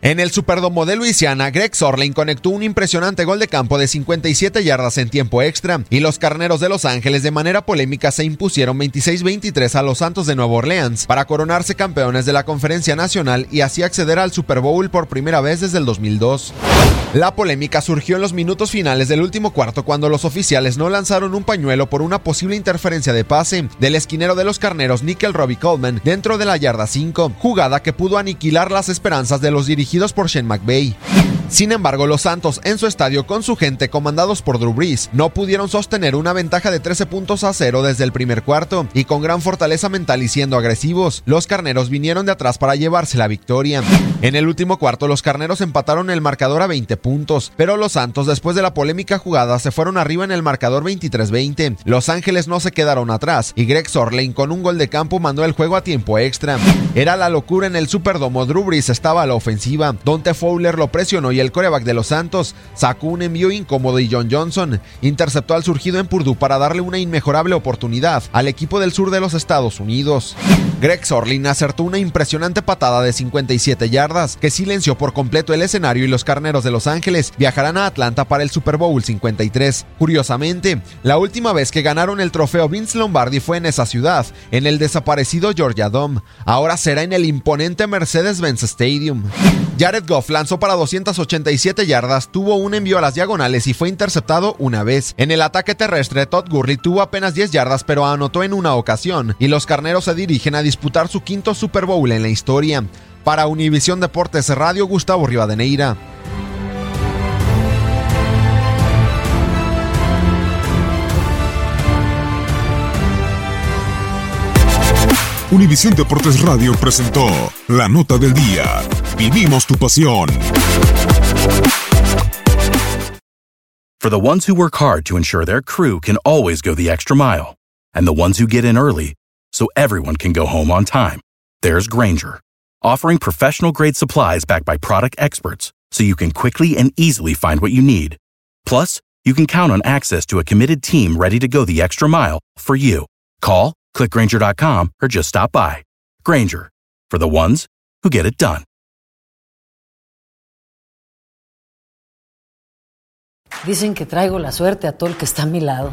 En el Superdomo de Luisiana, Greg Sorlin conectó un impresionante gol de campo de 57 yardas en tiempo extra y los Carneros de Los Ángeles de manera polémica se impusieron 26-23 a los Santos de Nueva Orleans para coronarse campeones de la Conferencia Nacional y así acceder al Super Bowl por primera vez desde el 2002. La polémica surgió en los minutos finales del último cuarto cuando los oficiales no lanzaron un pañuelo por una posible interferencia de pase del esquinero de los Carneros Nickel Robbie Coleman dentro de la yarda 5, jugada que pudo aniquilar las esperanzas de los dirigidos por Shane McVay. Sin embargo, los Santos en su estadio con su gente comandados por Drew Brees no pudieron sostener una ventaja de 13 puntos a cero desde el primer cuarto y con gran fortaleza mental y siendo agresivos, los carneros vinieron de atrás para llevarse la victoria. En el último cuarto, los carneros empataron el marcador a 20 puntos, pero los Santos después de la polémica jugada se fueron arriba en el marcador 23-20. Los Ángeles no se quedaron atrás y Greg Sorlane con un gol de campo mandó el juego a tiempo extra. Era la locura en el Superdomo, Drew Brees estaba a la ofensiva, Dante Fowler lo presionó y el coreback de los Santos sacó un envío incómodo y John Johnson interceptó al surgido en Purdue para darle una inmejorable oportunidad al equipo del sur de los Estados Unidos. Greg Sorlin acertó una impresionante patada de 57 yardas que silenció por completo el escenario y los carneros de Los Ángeles viajarán a Atlanta para el Super Bowl 53. Curiosamente, la última vez que ganaron el trofeo Vince Lombardi fue en esa ciudad, en el desaparecido Georgia Dome. Ahora será en el imponente Mercedes-Benz Stadium. Jared Goff lanzó para 287 yardas, tuvo un envío a las diagonales y fue interceptado una vez. En el ataque terrestre, Todd Gurley tuvo apenas 10 yardas, pero anotó en una ocasión, y los carneros se dirigen a disputar su quinto Super Bowl en la historia. Para Univisión Deportes Radio, Gustavo Rivadeneira. Univisión Deportes Radio presentó La Nota del Día. Vivimos tu pasión. For the ones who work hard to ensure their crew can always go the extra mile, and the ones who get in early so everyone can go home on time, there's Granger, offering professional grade supplies backed by product experts so you can quickly and easily find what you need. Plus, you can count on access to a committed team ready to go the extra mile for you. Call, clickgranger.com, or just stop by. Granger, for the ones who get it done. Dicen que traigo la suerte a todo el que está a mi lado.